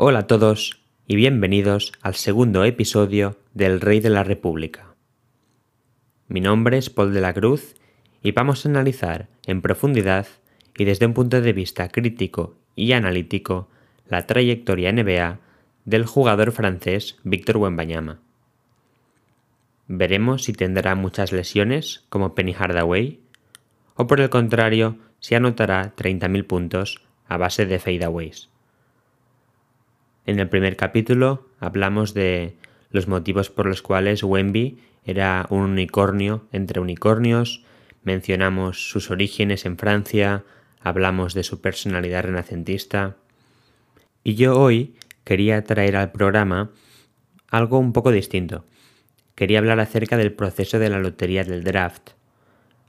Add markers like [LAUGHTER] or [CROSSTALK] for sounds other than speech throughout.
Hola a todos y bienvenidos al segundo episodio del Rey de la República. Mi nombre es Paul de la Cruz y vamos a analizar en profundidad y desde un punto de vista crítico y analítico la trayectoria NBA del jugador francés Víctor Wembanyama. Veremos si tendrá muchas lesiones como Penny Hardaway o por el contrario si anotará 30.000 puntos a base de fadeaways. En el primer capítulo hablamos de los motivos por los cuales Wemby era un unicornio entre unicornios, mencionamos sus orígenes en Francia, hablamos de su personalidad renacentista. Y yo hoy quería traer al programa algo un poco distinto. Quería hablar acerca del proceso de la lotería del draft,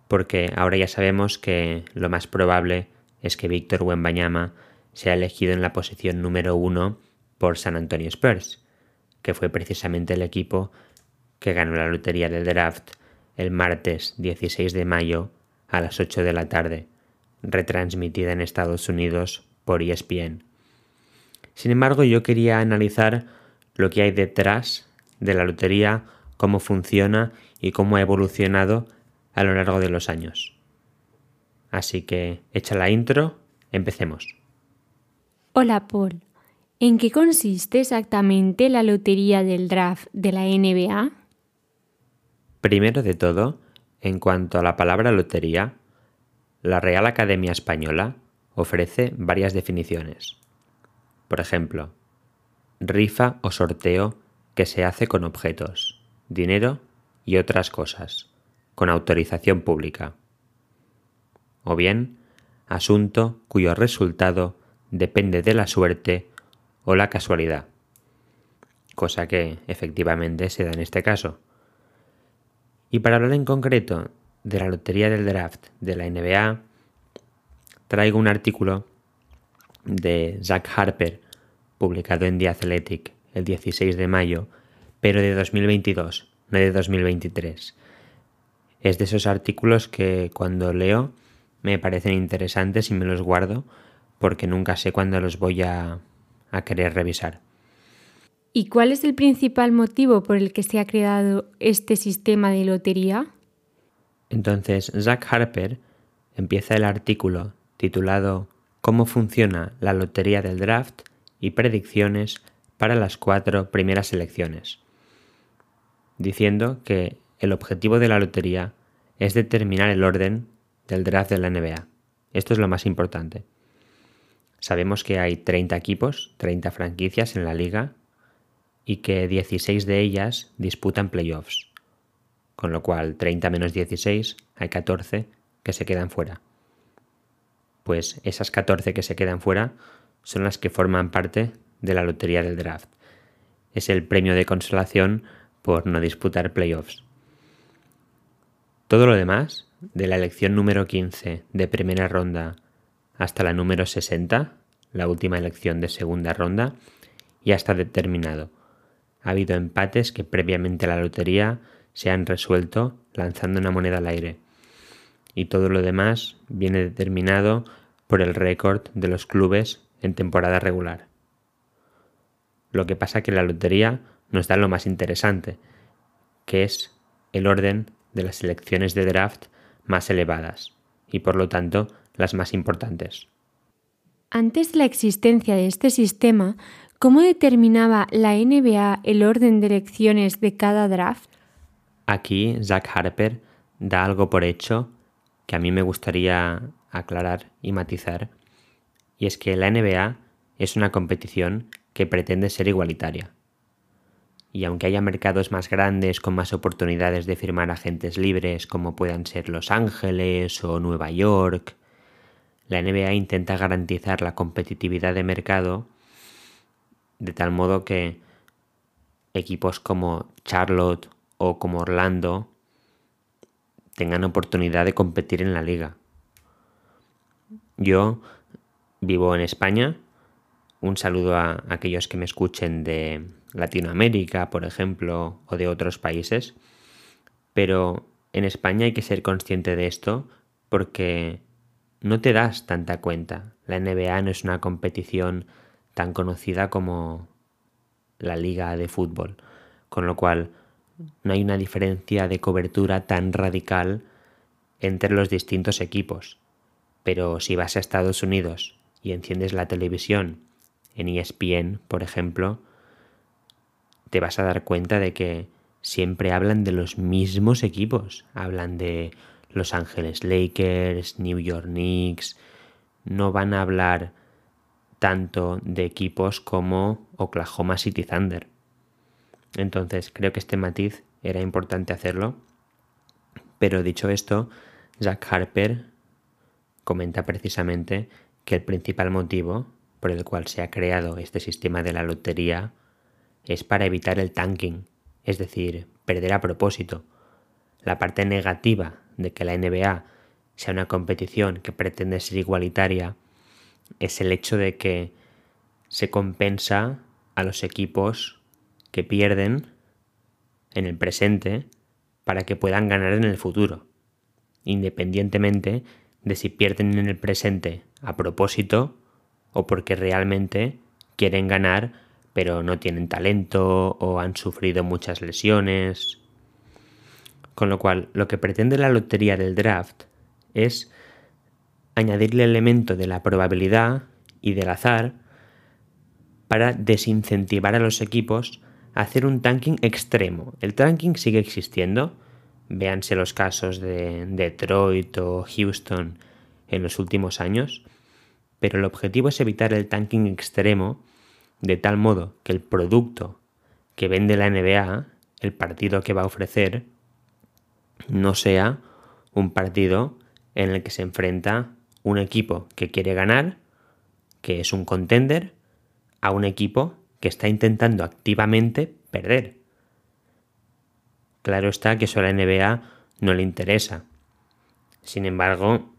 porque ahora ya sabemos que lo más probable es que Víctor Wembanyama sea elegido en la posición número uno por San Antonio Spurs, que fue precisamente el equipo que ganó la lotería del draft el martes 16 de mayo a las 8 de la tarde, retransmitida en Estados Unidos por ESPN. Sin embargo, yo quería analizar lo que hay detrás de la lotería, cómo funciona y cómo ha evolucionado a lo largo de los años. Así que, hecha la intro, empecemos. Hola Paul, ¿en qué consiste exactamente la lotería del draft de la NBA? Primero de todo, en cuanto a la palabra lotería, la Real Academia Española ofrece varias definiciones. Por ejemplo, rifa o sorteo que se hace con objetos, dinero y otras cosas con autorización pública. O bien, asunto cuyo resultado depende de la suerte o la casualidad, cosa que efectivamente se da en este caso. Y para hablar en concreto de la lotería del draft de la NBA, traigo un artículo de Zach Harper, publicado en The Athletic el 16 de mayo, pero de 2022, no de 2023, es de esos artículos que cuando leo me parecen interesantes y me los guardo porque nunca sé cuándo los voy a, a querer revisar. ¿Y cuál es el principal motivo por el que se ha creado este sistema de lotería? Entonces, Zach Harper empieza el artículo titulado Cómo funciona la lotería del draft y predicciones para las cuatro primeras elecciones, diciendo que el objetivo de la lotería es determinar el orden del draft de la NBA. Esto es lo más importante. Sabemos que hay 30 equipos, 30 franquicias en la liga y que 16 de ellas disputan playoffs. Con lo cual, 30 menos 16, hay 14 que se quedan fuera. Pues esas 14 que se quedan fuera son las que forman parte de la lotería del draft. Es el premio de consolación por no disputar playoffs. Todo lo demás, de la elección número 15 de primera ronda hasta la número 60, la última elección de segunda ronda, ya está determinado. Ha habido empates que previamente a la lotería se han resuelto lanzando una moneda al aire. Y todo lo demás viene determinado por el récord de los clubes en temporada regular. Lo que pasa que la lotería nos da lo más interesante, que es el orden de las elecciones de draft más elevadas y por lo tanto las más importantes. Antes de la existencia de este sistema, ¿cómo determinaba la NBA el orden de elecciones de cada draft? Aquí Zach Harper da algo por hecho que a mí me gustaría aclarar y matizar, y es que la NBA es una competición que pretende ser igualitaria y aunque haya mercados más grandes con más oportunidades de firmar agentes libres como puedan ser Los Ángeles o Nueva York, la NBA intenta garantizar la competitividad de mercado de tal modo que equipos como Charlotte o como Orlando tengan oportunidad de competir en la liga. Yo vivo en España. Un saludo a aquellos que me escuchen de, Latinoamérica, por ejemplo, o de otros países. Pero en España hay que ser consciente de esto porque no te das tanta cuenta. La NBA no es una competición tan conocida como la liga de fútbol, con lo cual no hay una diferencia de cobertura tan radical entre los distintos equipos. Pero si vas a Estados Unidos y enciendes la televisión en ESPN, por ejemplo, te vas a dar cuenta de que siempre hablan de los mismos equipos. Hablan de Los Ángeles Lakers, New York Knicks. No van a hablar tanto de equipos como Oklahoma City Thunder. Entonces creo que este matiz era importante hacerlo. Pero dicho esto, Jack Harper comenta precisamente que el principal motivo por el cual se ha creado este sistema de la lotería es para evitar el tanking, es decir, perder a propósito. La parte negativa de que la NBA sea una competición que pretende ser igualitaria es el hecho de que se compensa a los equipos que pierden en el presente para que puedan ganar en el futuro, independientemente de si pierden en el presente a propósito o porque realmente quieren ganar pero no tienen talento o han sufrido muchas lesiones. Con lo cual, lo que pretende la lotería del draft es añadirle el elemento de la probabilidad y del azar para desincentivar a los equipos a hacer un tanking extremo. El tanking sigue existiendo, véanse los casos de Detroit o Houston en los últimos años, pero el objetivo es evitar el tanking extremo de tal modo que el producto que vende la NBA, el partido que va a ofrecer, no sea un partido en el que se enfrenta un equipo que quiere ganar, que es un contender, a un equipo que está intentando activamente perder. Claro está que eso a la NBA no le interesa. Sin embargo,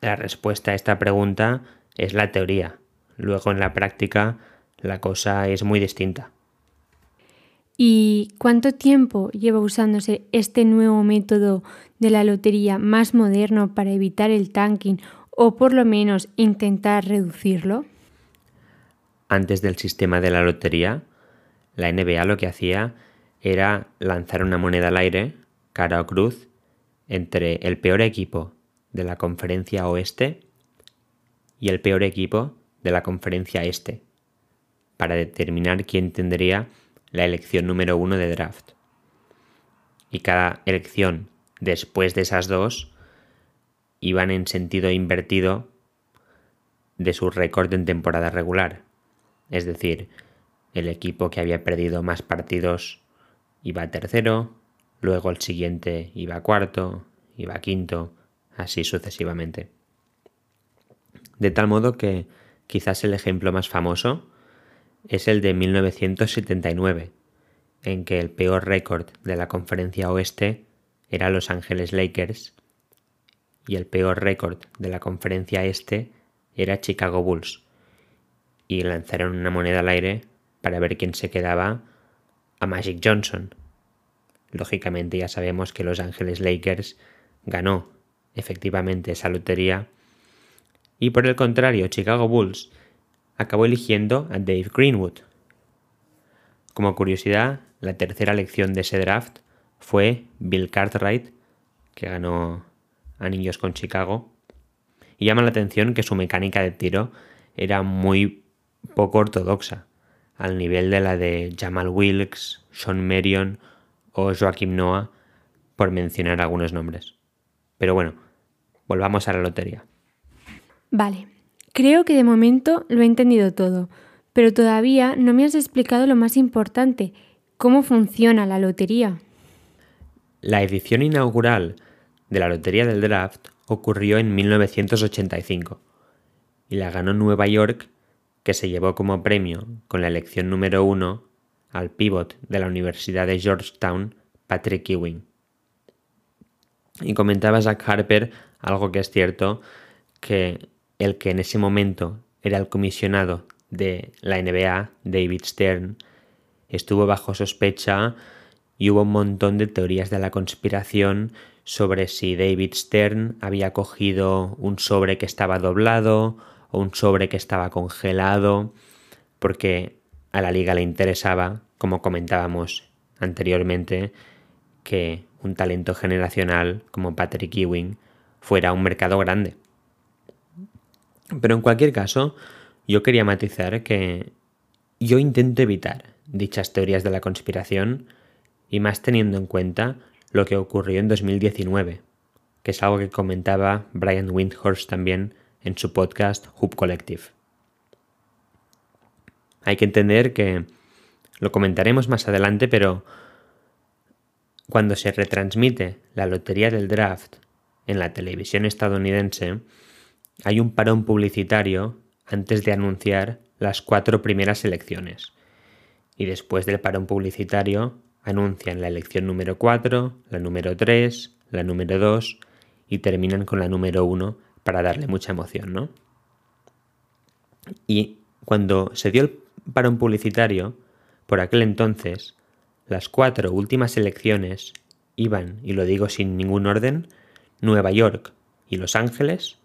la respuesta a esta pregunta es la teoría. Luego en la práctica la cosa es muy distinta. ¿Y cuánto tiempo lleva usándose este nuevo método de la lotería más moderno para evitar el tanking o por lo menos intentar reducirlo? Antes del sistema de la lotería, la NBA lo que hacía era lanzar una moneda al aire, cara o cruz, entre el peor equipo de la conferencia oeste y el peor equipo de la conferencia este, para determinar quién tendría la elección número uno de draft. Y cada elección después de esas dos iban en sentido invertido de su récord en temporada regular. Es decir, el equipo que había perdido más partidos iba tercero, luego el siguiente iba cuarto, iba quinto, así sucesivamente. De tal modo que quizás el ejemplo más famoso es el de 1979, en que el peor récord de la conferencia oeste era Los Ángeles Lakers y el peor récord de la conferencia este era Chicago Bulls. Y lanzaron una moneda al aire para ver quién se quedaba a Magic Johnson. Lógicamente ya sabemos que Los Ángeles Lakers ganó efectivamente esa lotería y por el contrario Chicago Bulls acabó eligiendo a Dave Greenwood. Como curiosidad, la tercera elección de ese draft fue Bill Cartwright, que ganó Anillos con Chicago. Y llama la atención que su mecánica de tiro era muy poco ortodoxa, al nivel de la de Jamal Wilkes, Sean Marion o Joaquim Noah, por mencionar algunos nombres. Pero bueno, volvamos a la lotería. Vale, Creo que de momento lo he entendido todo, pero todavía no me has explicado lo más importante, cómo funciona la lotería. La edición inaugural de la Lotería del Draft ocurrió en 1985 y la ganó Nueva York, que se llevó como premio con la elección número uno al pívot de la Universidad de Georgetown, Patrick Ewing. Y comentaba Zach Harper algo que es cierto, que el que en ese momento era el comisionado de la NBA, David Stern, estuvo bajo sospecha y hubo un montón de teorías de la conspiración sobre si David Stern había cogido un sobre que estaba doblado o un sobre que estaba congelado, porque a la liga le interesaba, como comentábamos anteriormente, que un talento generacional como Patrick Ewing fuera un mercado grande. Pero en cualquier caso, yo quería matizar que yo intento evitar dichas teorías de la conspiración y más teniendo en cuenta lo que ocurrió en 2019, que es algo que comentaba Brian Windhorst también en su podcast Hoop Collective. Hay que entender que lo comentaremos más adelante, pero cuando se retransmite la lotería del draft en la televisión estadounidense, hay un parón publicitario antes de anunciar las cuatro primeras elecciones. Y después del parón publicitario anuncian la elección número 4, la número 3, la número 2 y terminan con la número 1 para darle mucha emoción, ¿no? Y cuando se dio el parón publicitario, por aquel entonces, las cuatro últimas elecciones iban, y lo digo sin ningún orden, Nueva York y Los Ángeles,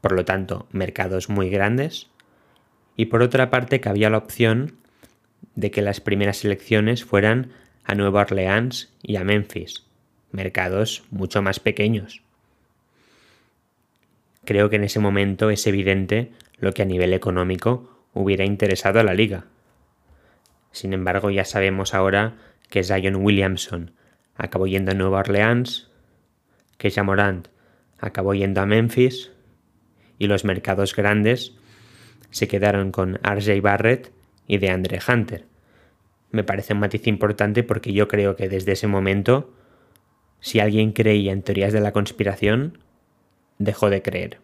por lo tanto, mercados muy grandes, y por otra parte que había la opción de que las primeras elecciones fueran a Nueva Orleans y a Memphis, mercados mucho más pequeños. Creo que en ese momento es evidente lo que a nivel económico hubiera interesado a la liga. Sin embargo, ya sabemos ahora que Zion Williamson acabó yendo a Nueva Orleans, que Jamorant acabó yendo a Memphis y los mercados grandes se quedaron con RJ Barrett y de Andre Hunter. Me parece un matiz importante porque yo creo que desde ese momento, si alguien creía en teorías de la conspiración, dejó de creer.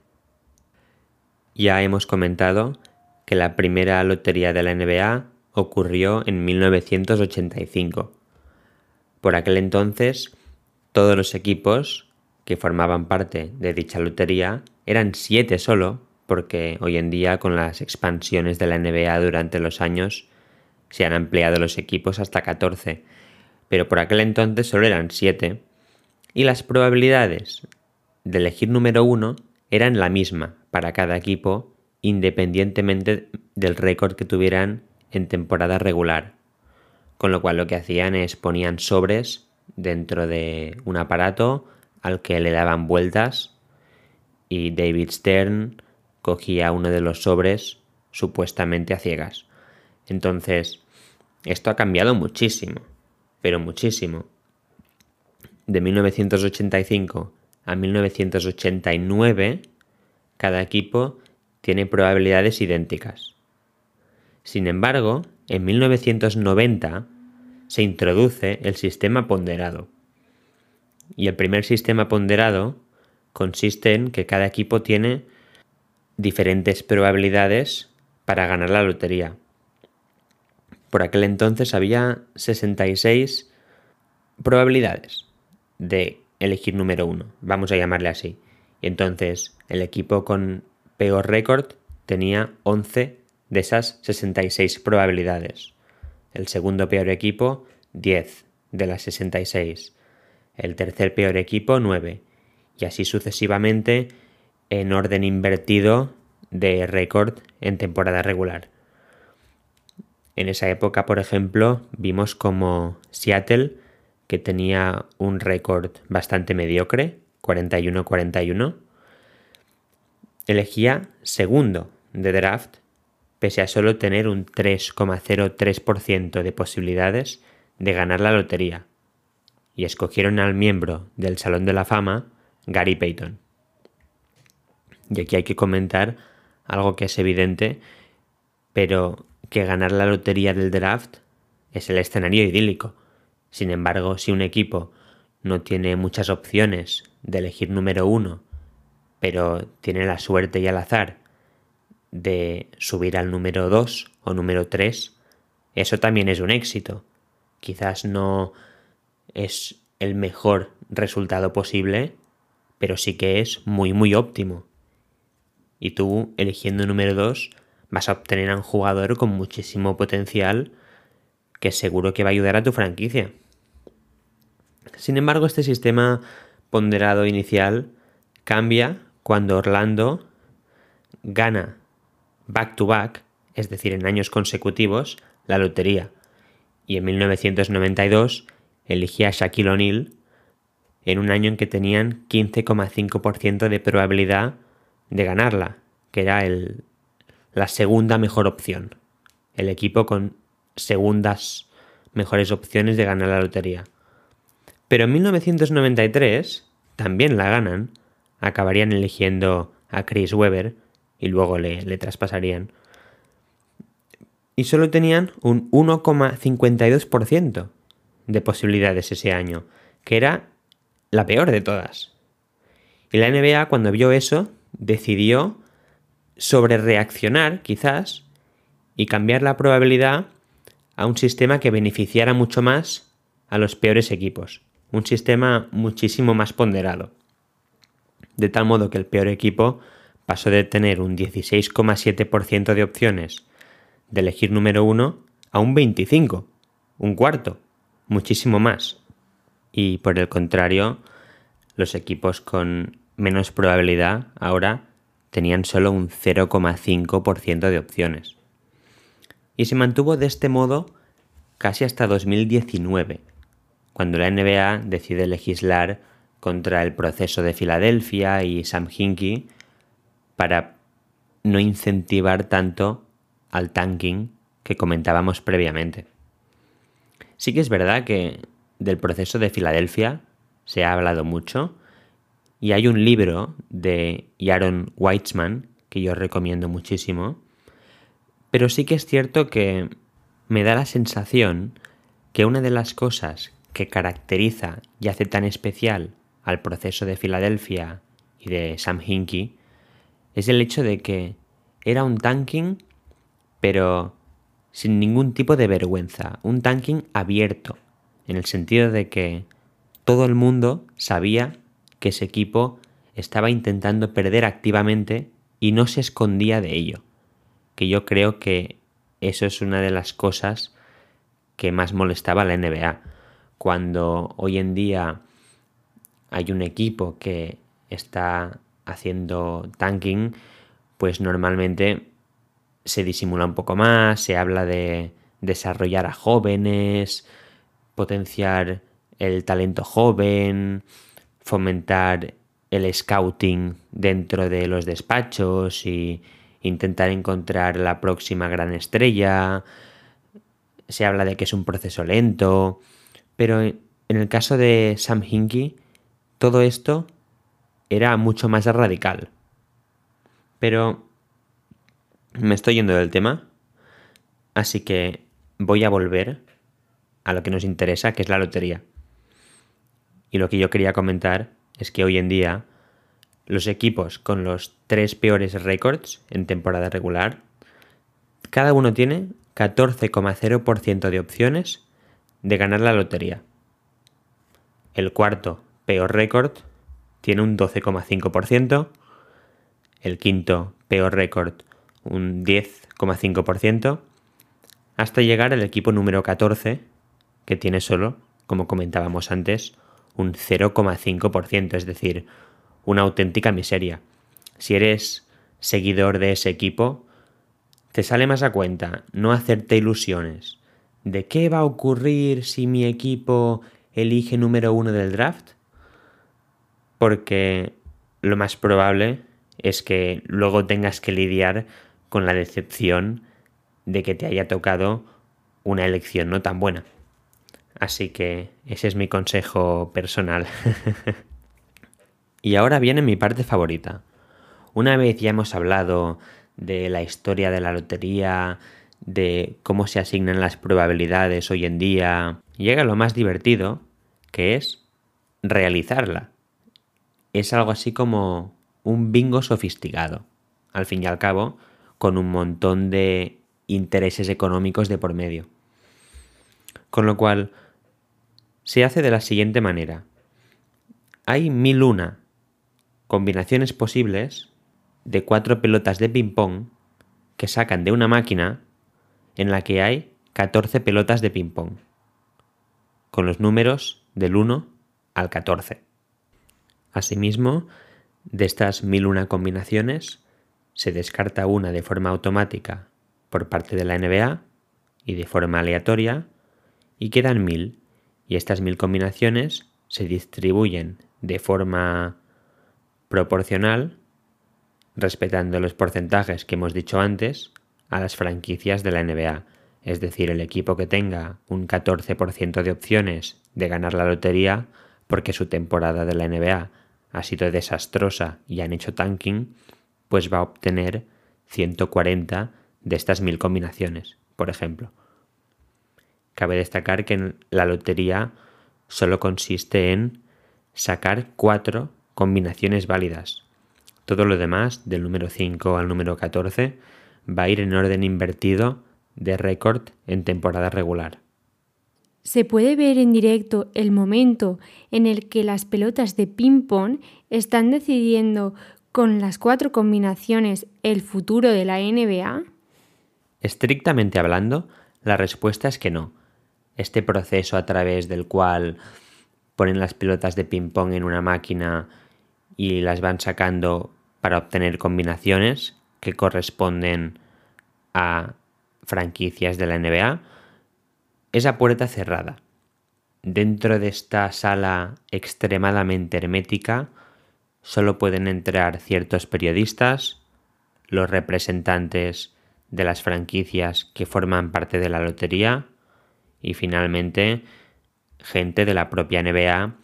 Ya hemos comentado que la primera lotería de la NBA ocurrió en 1985. Por aquel entonces, todos los equipos que formaban parte de dicha lotería eran siete solo, porque hoy en día con las expansiones de la NBA durante los años se han ampliado los equipos hasta 14, pero por aquel entonces solo eran siete, y las probabilidades de elegir número uno eran la misma para cada equipo independientemente del récord que tuvieran en temporada regular. Con lo cual lo que hacían es ponían sobres dentro de un aparato al que le daban vueltas y David Stern cogía uno de los sobres supuestamente a ciegas. Entonces, esto ha cambiado muchísimo, pero muchísimo. De 1985 a 1989, cada equipo tiene probabilidades idénticas. Sin embargo, en 1990 se introduce el sistema ponderado. Y el primer sistema ponderado consiste en que cada equipo tiene diferentes probabilidades para ganar la lotería. Por aquel entonces había 66 probabilidades de elegir número uno, vamos a llamarle así. Y entonces el equipo con peor récord tenía 11 de esas 66 probabilidades. El segundo peor equipo, 10 de las 66. El tercer peor equipo, 9. Y así sucesivamente en orden invertido de récord en temporada regular. En esa época, por ejemplo, vimos como Seattle, que tenía un récord bastante mediocre, 41-41, elegía segundo de draft pese a solo tener un 3,03% de posibilidades de ganar la lotería, y escogieron al miembro del Salón de la Fama, Gary Payton. Y aquí hay que comentar algo que es evidente, pero que ganar la lotería del draft es el escenario idílico. Sin embargo, si un equipo no tiene muchas opciones de elegir número uno, pero tiene la suerte y el azar de subir al número 2 o número 3, eso también es un éxito. Quizás no es el mejor resultado posible, pero sí que es muy muy óptimo. Y tú, eligiendo número 2, vas a obtener a un jugador con muchísimo potencial que seguro que va a ayudar a tu franquicia. Sin embargo, este sistema ponderado inicial cambia cuando Orlando gana back to back, es decir, en años consecutivos, la lotería. Y en 1992 elegía a Shaquille O'Neal en un año en que tenían 15,5% de probabilidad de ganarla, que era el, la segunda mejor opción. El equipo con segundas mejores opciones de ganar la lotería. Pero en 1993 también la ganan, acabarían eligiendo a Chris Webber y luego le, le traspasarían. Y solo tenían un 1,52% de posibilidades ese año, que era la peor de todas. Y la NBA cuando vio eso decidió sobre reaccionar quizás y cambiar la probabilidad a un sistema que beneficiara mucho más a los peores equipos. Un sistema muchísimo más ponderado. De tal modo que el peor equipo pasó de tener un 16,7% de opciones de elegir número uno a un 25, un cuarto, muchísimo más. Y por el contrario, los equipos con menos probabilidad ahora tenían solo un 0,5% de opciones. Y se mantuvo de este modo casi hasta 2019, cuando la NBA decide legislar contra el proceso de Filadelfia y Sam Hinkie para no incentivar tanto al tanking que comentábamos previamente. Sí que es verdad que del proceso de Filadelfia se ha hablado mucho y hay un libro de Aaron Weitzman que yo recomiendo muchísimo, pero sí que es cierto que me da la sensación que una de las cosas que caracteriza y hace tan especial al proceso de Filadelfia y de Sam Hinkie es el hecho de que era un tanking pero sin ningún tipo de vergüenza, un tanking abierto, en el sentido de que todo el mundo sabía que ese equipo estaba intentando perder activamente y no se escondía de ello. Que yo creo que eso es una de las cosas que más molestaba a la NBA. Cuando hoy en día hay un equipo que está haciendo tanking, pues normalmente se disimula un poco más, se habla de desarrollar a jóvenes, potenciar el talento joven, fomentar el scouting dentro de los despachos y intentar encontrar la próxima gran estrella. Se habla de que es un proceso lento, pero en el caso de Sam todo esto era mucho más radical. Pero me estoy yendo del tema, así que voy a volver a lo que nos interesa, que es la lotería. Y lo que yo quería comentar es que hoy en día los equipos con los tres peores récords en temporada regular, cada uno tiene 14,0% de opciones de ganar la lotería. El cuarto peor récord tiene un 12,5%, el quinto peor récord un 10,5%, hasta llegar al equipo número 14, que tiene solo, como comentábamos antes, un 0,5%, es decir, una auténtica miseria. Si eres seguidor de ese equipo, te sale más a cuenta no hacerte ilusiones de qué va a ocurrir si mi equipo elige número uno del draft, porque lo más probable es que luego tengas que lidiar con la decepción de que te haya tocado una elección no tan buena. Así que ese es mi consejo personal. [LAUGHS] y ahora viene mi parte favorita. Una vez ya hemos hablado de la historia de la lotería, de cómo se asignan las probabilidades hoy en día, llega lo más divertido, que es realizarla. Es algo así como un bingo sofisticado, al fin y al cabo, con un montón de intereses económicos de por medio. Con lo cual, se hace de la siguiente manera. Hay mil una combinaciones posibles de cuatro pelotas de ping-pong que sacan de una máquina en la que hay 14 pelotas de ping-pong, con los números del 1 al 14. Asimismo, de estas mil una combinaciones, se descarta una de forma automática por parte de la NBA y de forma aleatoria y quedan mil y estas mil combinaciones se distribuyen de forma proporcional respetando los porcentajes que hemos dicho antes a las franquicias de la NBA. Es decir, el equipo que tenga un 14% de opciones de ganar la lotería porque su temporada de la NBA ha sido desastrosa y han hecho tanking, pues va a obtener 140 de estas mil combinaciones, por ejemplo. Cabe destacar que la lotería solo consiste en sacar cuatro combinaciones válidas. Todo lo demás, del número 5 al número 14, va a ir en orden invertido de récord en temporada regular. Se puede ver en directo el momento en el que las pelotas de ping-pong están decidiendo con las cuatro combinaciones el futuro de la NBA. Estrictamente hablando, la respuesta es que no. Este proceso a través del cual ponen las pelotas de ping-pong en una máquina y las van sacando para obtener combinaciones que corresponden a franquicias de la NBA, esa puerta cerrada. Dentro de esta sala extremadamente hermética solo pueden entrar ciertos periodistas, los representantes de las franquicias que forman parte de la lotería y finalmente gente de la propia NBA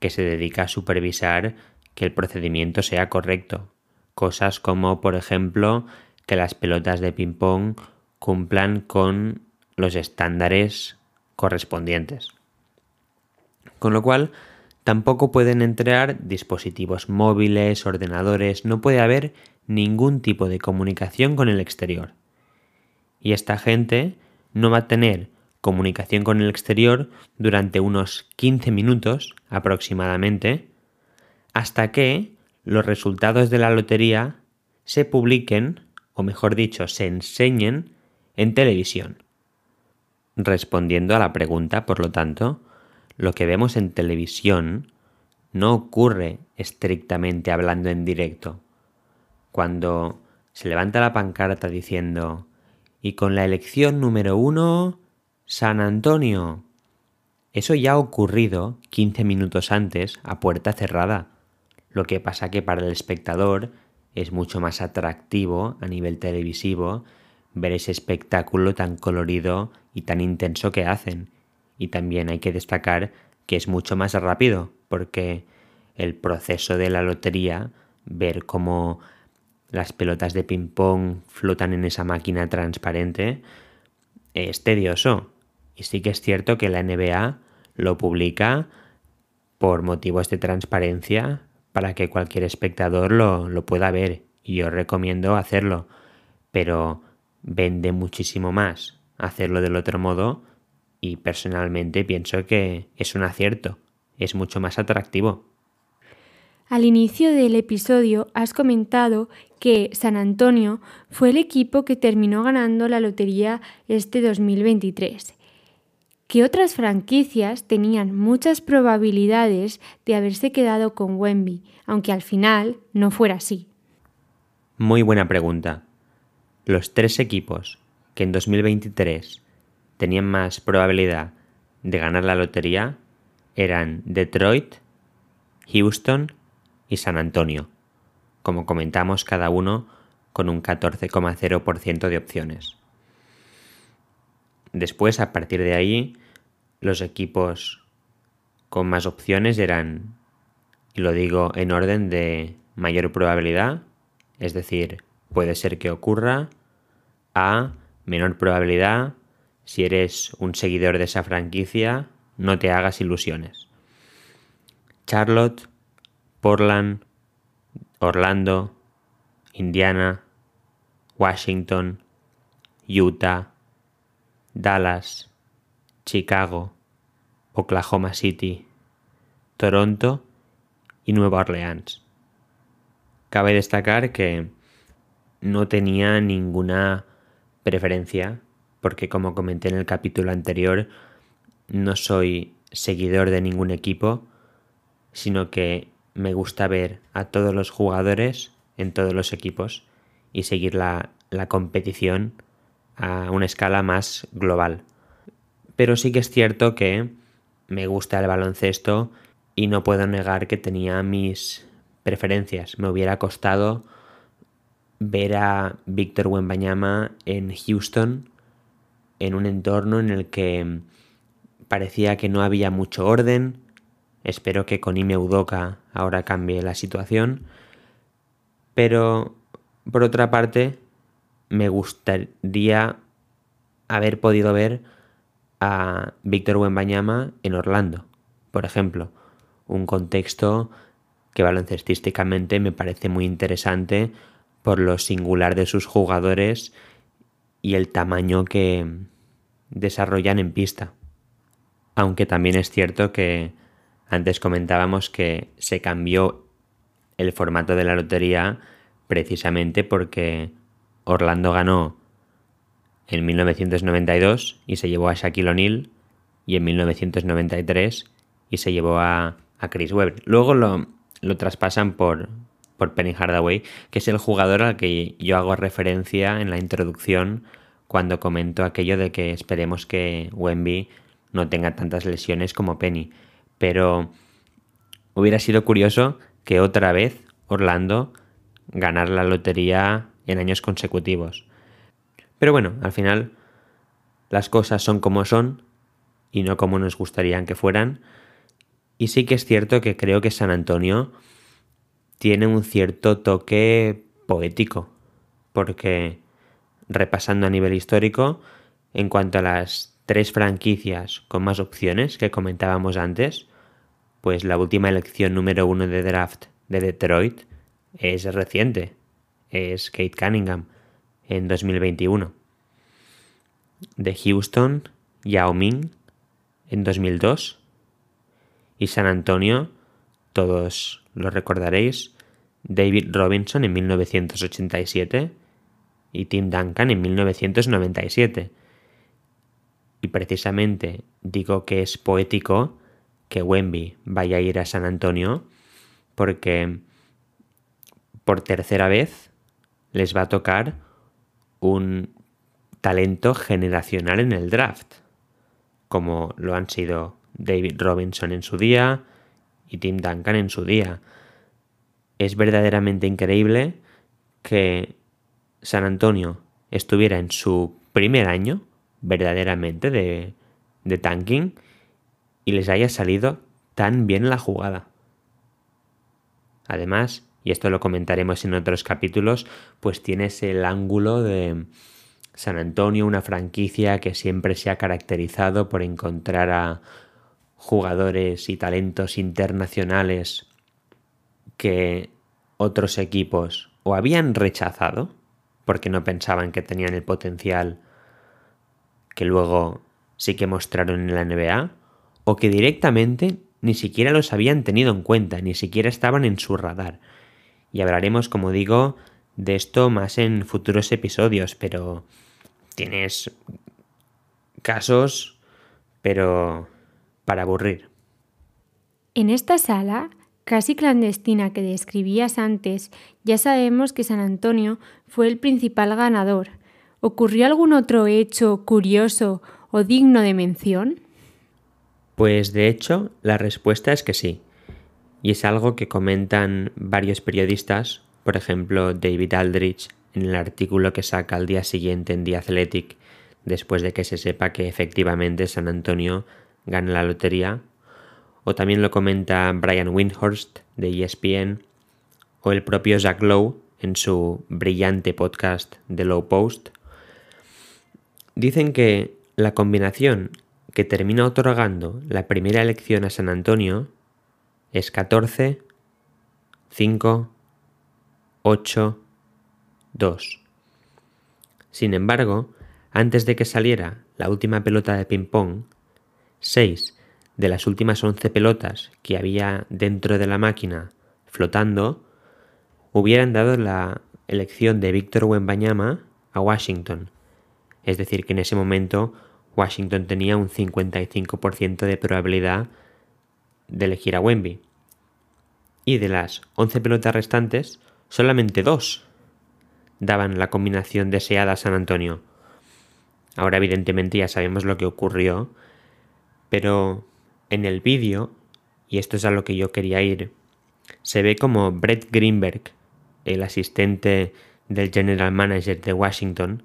que se dedica a supervisar que el procedimiento sea correcto. Cosas como, por ejemplo, que las pelotas de ping-pong cumplan con los estándares correspondientes. Con lo cual, tampoco pueden entrar dispositivos móviles, ordenadores, no puede haber ningún tipo de comunicación con el exterior. Y esta gente no va a tener comunicación con el exterior durante unos 15 minutos aproximadamente, hasta que los resultados de la lotería se publiquen, o mejor dicho, se enseñen en televisión. Respondiendo a la pregunta, por lo tanto, lo que vemos en televisión no ocurre estrictamente hablando en directo. Cuando se levanta la pancarta diciendo y con la elección número uno, San Antonio. Eso ya ha ocurrido 15 minutos antes a puerta cerrada. Lo que pasa que para el espectador es mucho más atractivo a nivel televisivo ver ese espectáculo tan colorido y tan intenso que hacen. Y también hay que destacar que es mucho más rápido, porque el proceso de la lotería, ver cómo las pelotas de ping-pong flotan en esa máquina transparente, es tedioso. Y sí que es cierto que la NBA lo publica por motivos de transparencia para que cualquier espectador lo, lo pueda ver. Y yo recomiendo hacerlo. Pero vende muchísimo más hacerlo del otro modo y personalmente pienso que es un acierto, es mucho más atractivo. Al inicio del episodio has comentado que San Antonio fue el equipo que terminó ganando la lotería este 2023, que otras franquicias tenían muchas probabilidades de haberse quedado con Wemby, aunque al final no fuera así. Muy buena pregunta. Los tres equipos que en 2023 tenían más probabilidad de ganar la lotería eran Detroit, Houston y San Antonio, como comentamos cada uno con un 14,0% de opciones. Después, a partir de ahí, los equipos con más opciones eran, y lo digo en orden de mayor probabilidad, es decir, puede ser que ocurra, a menor probabilidad, si eres un seguidor de esa franquicia, no te hagas ilusiones. Charlotte, Portland, Orlando, Indiana, Washington, Utah, Dallas, Chicago, Oklahoma City, Toronto y Nueva Orleans. Cabe destacar que no tenía ninguna preferencia, porque como comenté en el capítulo anterior, no soy seguidor de ningún equipo, sino que me gusta ver a todos los jugadores en todos los equipos y seguir la, la competición a una escala más global. Pero sí que es cierto que me gusta el baloncesto y no puedo negar que tenía mis preferencias. Me hubiera costado ver a Víctor Wembanyama en Houston en un entorno en el que parecía que no había mucho orden. Espero que con Ime Udoka ahora cambie la situación. Pero por otra parte, me gustaría haber podido ver a Víctor Wembanyama en Orlando, por ejemplo, un contexto que baloncestísticamente me parece muy interesante por lo singular de sus jugadores y el tamaño que desarrollan en pista. Aunque también es cierto que antes comentábamos que se cambió el formato de la lotería precisamente porque Orlando ganó en 1992 y se llevó a Shaquille O'Neal y en 1993 y se llevó a, Chris Webber. Luego lo, lo traspasan por, por Penny Hardaway, que es el jugador al que yo hago referencia en la introducción cuando comento aquello de que esperemos que Wemby no tenga tantas lesiones como Penny. Pero hubiera sido curioso que otra vez Orlando ganara la lotería en años consecutivos. Pero bueno, al final las cosas son como son y no como nos gustarían que fueran. Y sí que es cierto que creo que San Antonio tiene un cierto toque poético, porque repasando a nivel histórico, en cuanto a las tres franquicias con más opciones que comentábamos antes, pues la última elección número uno de draft de Detroit es reciente, es Kate Cunningham en 2021. De Houston, Yao Ming en 2002. Y San Antonio, todos lo recordaréis, David Robinson en 1987 y Tim Duncan en 1997. Y precisamente digo que es poético que Wemby vaya a ir a San Antonio porque por tercera vez les va a tocar un talento generacional en el draft, como lo han sido David Robinson en su día y Tim Duncan en su día. Es verdaderamente increíble que San Antonio estuviera en su primer año, verdaderamente, de, de tanking y les haya salido tan bien la jugada. Además, y esto lo comentaremos en otros capítulos, pues tienes el ángulo de San Antonio, una franquicia que siempre se ha caracterizado por encontrar a jugadores y talentos internacionales que otros equipos o habían rechazado porque no pensaban que tenían el potencial que luego sí que mostraron en la NBA, o que directamente ni siquiera los habían tenido en cuenta, ni siquiera estaban en su radar. Y hablaremos, como digo, de esto más en futuros episodios, pero tienes casos, pero para aburrir. En esta sala, casi clandestina que describías antes, ya sabemos que San Antonio fue el principal ganador. ¿Ocurrió algún otro hecho curioso o digno de mención? Pues de hecho, la respuesta es que sí y es algo que comentan varios periodistas, por ejemplo David Aldrich en el artículo que saca al día siguiente en The Athletic, después de que se sepa que efectivamente San Antonio gana la lotería, o también lo comenta Brian Windhorst de ESPN, o el propio Zach Lowe en su brillante podcast The Low Post. Dicen que la combinación que termina otorgando la primera elección a San Antonio es 14, 5, 8, 2. Sin embargo, antes de que saliera la última pelota de ping-pong, 6 de las últimas 11 pelotas que había dentro de la máquina flotando hubieran dado la elección de Víctor Wembanyama a Washington. Es decir, que en ese momento Washington tenía un 55% de probabilidad de elegir a Wemby. Y de las 11 pelotas restantes, solamente dos daban la combinación deseada a San Antonio. Ahora evidentemente ya sabemos lo que ocurrió, pero en el vídeo, y esto es a lo que yo quería ir, se ve como Brett Greenberg, el asistente del General Manager de Washington,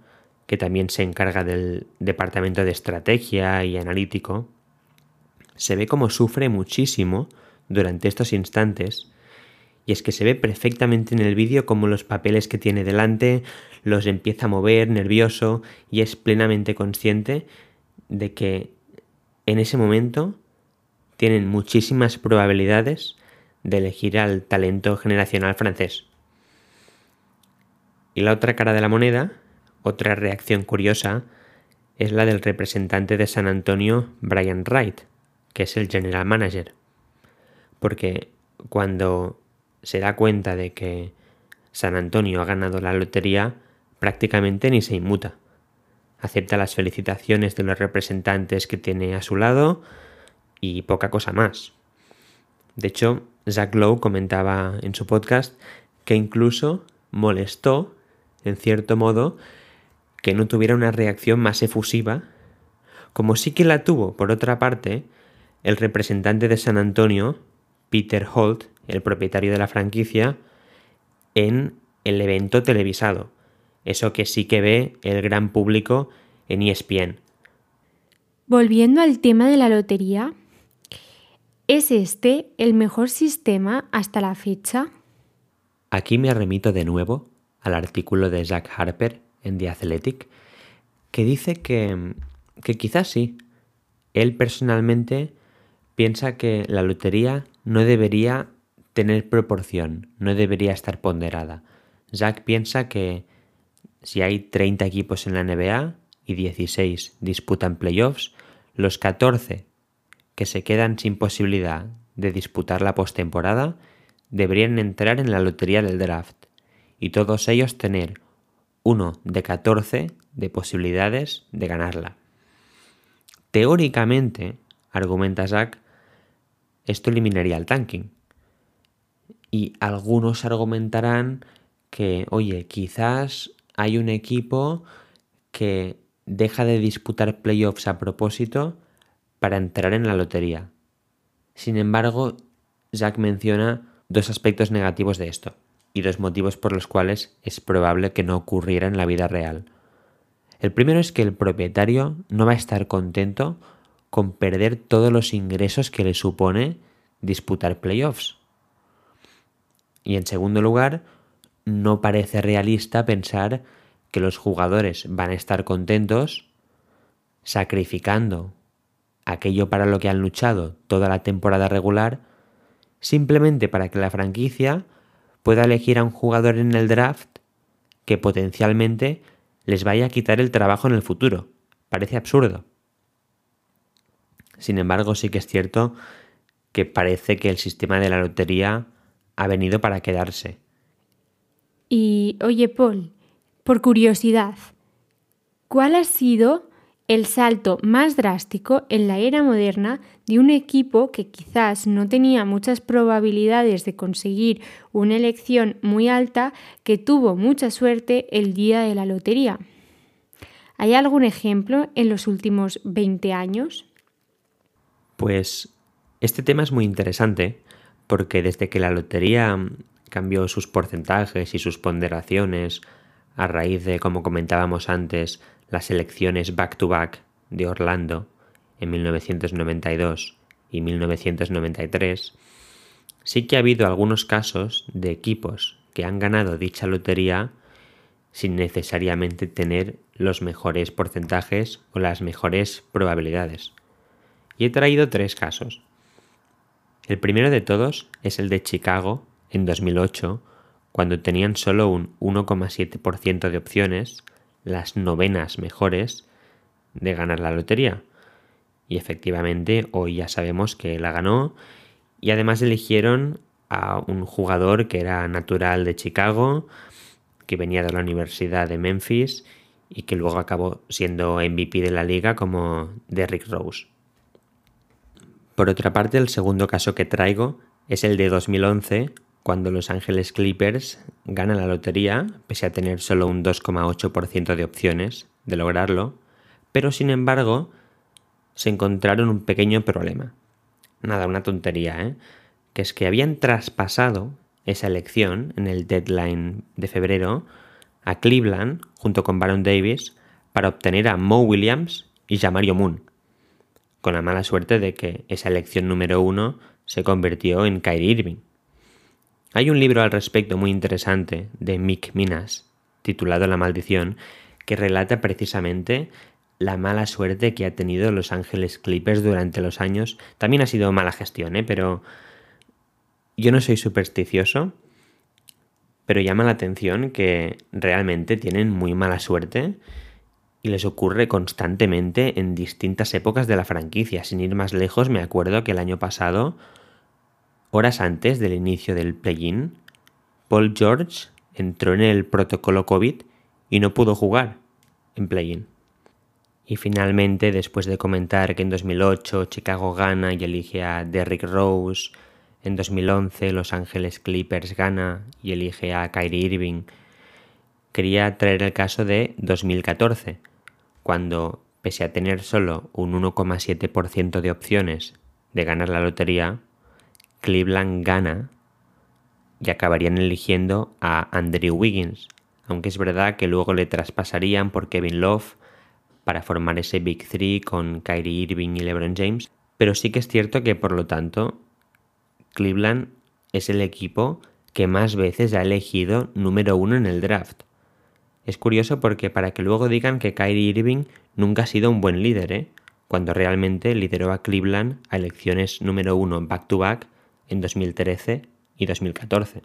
que también se encarga del departamento de estrategia y analítico, se ve como sufre muchísimo durante estos instantes y es que se ve perfectamente en el vídeo como los papeles que tiene delante los empieza a mover nervioso y es plenamente consciente de que en ese momento tienen muchísimas probabilidades de elegir al talento generacional francés. Y la otra cara de la moneda, otra reacción curiosa, es la del representante de San Antonio, Brian Wright, que es el general manager. Porque cuando se da cuenta de que San Antonio ha ganado la lotería, prácticamente ni se inmuta. Acepta las felicitaciones de los representantes que tiene a su lado y poca cosa más. De hecho, Zach Lowe comentaba en su podcast que incluso molestó, en cierto modo, que no tuviera una reacción más efusiva, como sí que la tuvo, por otra parte, el representante de San Antonio, Peter Holt, el propietario de la franquicia, en el evento televisado. Eso que sí que ve el gran público en ESPN. Volviendo al tema de la lotería, ¿es este el mejor sistema hasta la fecha? Aquí me remito de nuevo al artículo de Jack Harper en The Athletic, que dice que, que quizás sí. Él personalmente piensa que la lotería no debería tener proporción, no debería estar ponderada. Jack piensa que si hay 30 equipos en la NBA y 16 disputan playoffs, los 14 que se quedan sin posibilidad de disputar la postemporada deberían entrar en la lotería del draft y todos ellos tener uno de 14 de posibilidades de ganarla. Teóricamente, argumenta Jack, esto eliminaría el tanking, y algunos argumentarán que, oye, quizás hay un equipo que deja de disputar playoffs a propósito para entrar en la lotería. Sin embargo, Jack menciona dos aspectos negativos de esto y dos motivos por los cuales es probable que no ocurriera en la vida real. El primero es que el propietario no va a estar contento con perder todos los ingresos que le supone disputar playoffs. Y en segundo lugar, no parece realista pensar que los jugadores van a estar contentos sacrificando aquello para lo que han luchado toda la temporada regular simplemente para que la franquicia pueda elegir a un jugador en el draft que potencialmente les vaya a quitar el trabajo en el futuro. Parece absurdo. Sin embargo, sí que es cierto que parece que el sistema de la lotería ha venido para quedarse. Y, oye, Paul, por curiosidad, ¿cuál ha sido el salto más drástico en la era moderna de un equipo que quizás no tenía muchas probabilidades de conseguir una elección muy alta que tuvo mucha suerte el día de la lotería? ¿Hay algún ejemplo en los últimos 20 años? Pues este tema es muy interesante porque desde que la lotería cambió sus porcentajes y sus ponderaciones a raíz de, como comentábamos antes, las elecciones back-to-back de Orlando en 1992 y 1993, sí que ha habido algunos casos de equipos que han ganado dicha lotería sin necesariamente tener los mejores porcentajes o las mejores probabilidades. Y he traído tres casos. El primero de todos es el de Chicago en 2008, cuando tenían solo un 1,7% de opciones, las novenas mejores, de ganar la lotería. Y efectivamente hoy ya sabemos que la ganó y además eligieron a un jugador que era natural de Chicago, que venía de la Universidad de Memphis y que luego acabó siendo MVP de la liga como Derrick Rose. Por otra parte, el segundo caso que traigo es el de 2011, cuando Los Ángeles Clippers ganan la lotería, pese a tener solo un 2,8% de opciones de lograrlo, pero sin embargo se encontraron un pequeño problema. Nada, una tontería, ¿eh? Que es que habían traspasado esa elección en el deadline de febrero a Cleveland junto con Baron Davis para obtener a Mo Williams y Jamario Moon, con la mala suerte de que esa elección número uno se convirtió en Kyrie Irving. Hay un libro al respecto muy interesante de Mick Minas, titulado La maldición, que relata precisamente la mala suerte que ha tenido Los Ángeles Clippers durante los años. También ha sido mala gestión, ¿eh? pero yo no soy supersticioso, pero llama la atención que realmente tienen muy mala suerte y les ocurre constantemente en distintas épocas de la franquicia. Sin ir más lejos, me acuerdo que el año pasado Horas antes del inicio del play-in, Paul George entró en el protocolo COVID y no pudo jugar en play-in. Y finalmente, después de comentar que en 2008 Chicago gana y elige a Derrick Rose, en 2011 Los Ángeles Clippers gana y elige a Kyrie Irving, quería traer el caso de 2014, cuando, pese a tener solo un 1,7% de opciones de ganar la lotería, Cleveland gana y acabarían eligiendo a Andrew Wiggins, aunque es verdad que luego le traspasarían por Kevin Love para formar ese Big Three con Kyrie Irving y LeBron James, pero sí que es cierto que por lo tanto Cleveland es el equipo que más veces ha elegido número uno en el draft. Es curioso porque para que luego digan que Kyrie Irving nunca ha sido un buen líder, ¿eh? cuando realmente lideró a Cleveland a elecciones número uno back to back en 2013 y 2014.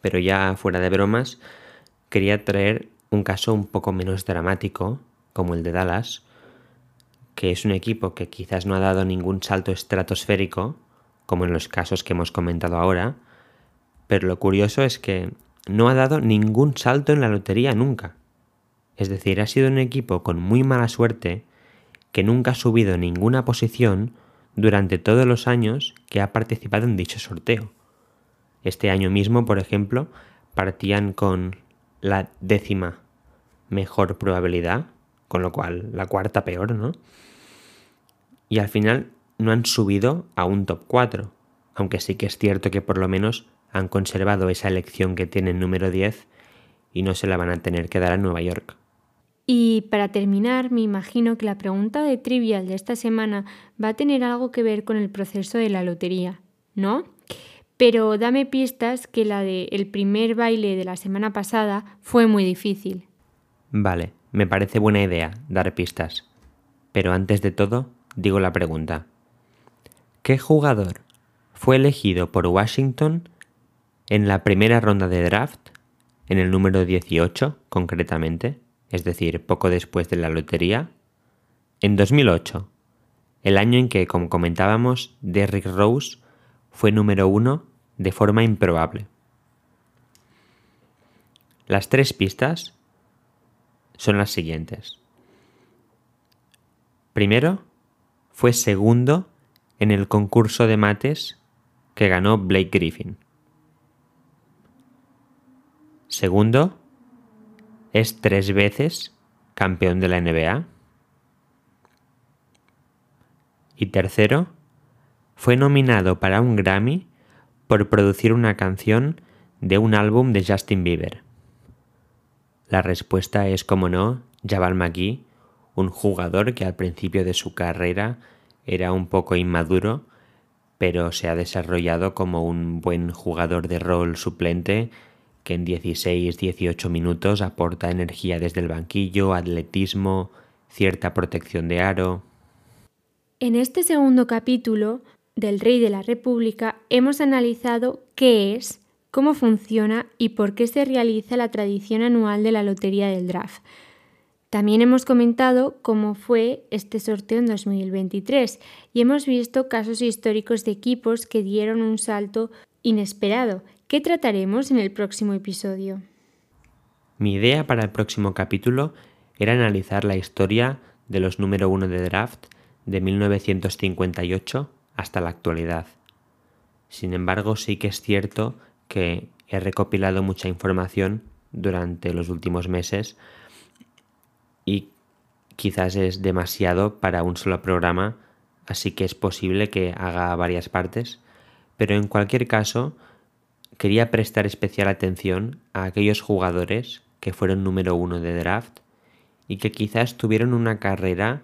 Pero ya fuera de bromas, quería traer un caso un poco menos dramático, como el de Dallas, que es un equipo que quizás no ha dado ningún salto estratosférico, como en los casos que hemos comentado ahora, pero lo curioso es que no ha dado ningún salto en la lotería nunca. Es decir, ha sido un equipo con muy mala suerte, que nunca ha subido ninguna posición durante todos los años que ha participado en dicho sorteo. Este año mismo, por ejemplo, partían con la décima mejor probabilidad, con lo cual la cuarta peor, ¿no? Y al final no han subido a un top 4, aunque sí que es cierto que por lo menos han conservado esa elección que tienen número 10 y no se la van a tener que dar a Nueva York. Y para terminar, me imagino que la pregunta de trivial de esta semana va a tener algo que ver con el proceso de la lotería, ¿no? Pero dame pistas que la de el primer baile de la semana pasada fue muy difícil. Vale, me parece buena idea dar pistas. Pero antes de todo, digo la pregunta. ¿Qué jugador fue elegido por Washington en la primera ronda de draft, en el número 18 concretamente? es decir, poco después de la lotería, en 2008, el año en que, como comentábamos, Derrick Rose fue número uno de forma improbable. Las tres pistas son las siguientes. Primero, fue segundo en el concurso de mates que ganó Blake Griffin. Segundo, es tres veces campeón de la NBA. Y tercero, fue nominado para un Grammy por producir una canción de un álbum de Justin Bieber. La respuesta es, como no, Jabal McGee, un jugador que al principio de su carrera era un poco inmaduro, pero se ha desarrollado como un buen jugador de rol suplente que en 16-18 minutos aporta energía desde el banquillo, atletismo, cierta protección de aro. En este segundo capítulo del Rey de la República hemos analizado qué es, cómo funciona y por qué se realiza la tradición anual de la Lotería del Draft. También hemos comentado cómo fue este sorteo en 2023 y hemos visto casos históricos de equipos que dieron un salto inesperado ¿Qué trataremos en el próximo episodio? Mi idea para el próximo capítulo era analizar la historia de los número uno de draft de 1958 hasta la actualidad. Sin embargo, sí que es cierto que he recopilado mucha información durante los últimos meses y quizás es demasiado para un solo programa, así que es posible que haga varias partes, pero en cualquier caso quería prestar especial atención a aquellos jugadores que fueron número uno de draft y que quizás tuvieron una carrera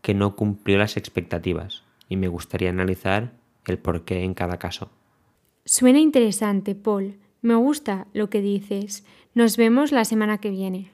que no cumplió las expectativas y me gustaría analizar el porqué en cada caso. Suena interesante, Paul. Me gusta lo que dices. Nos vemos la semana que viene.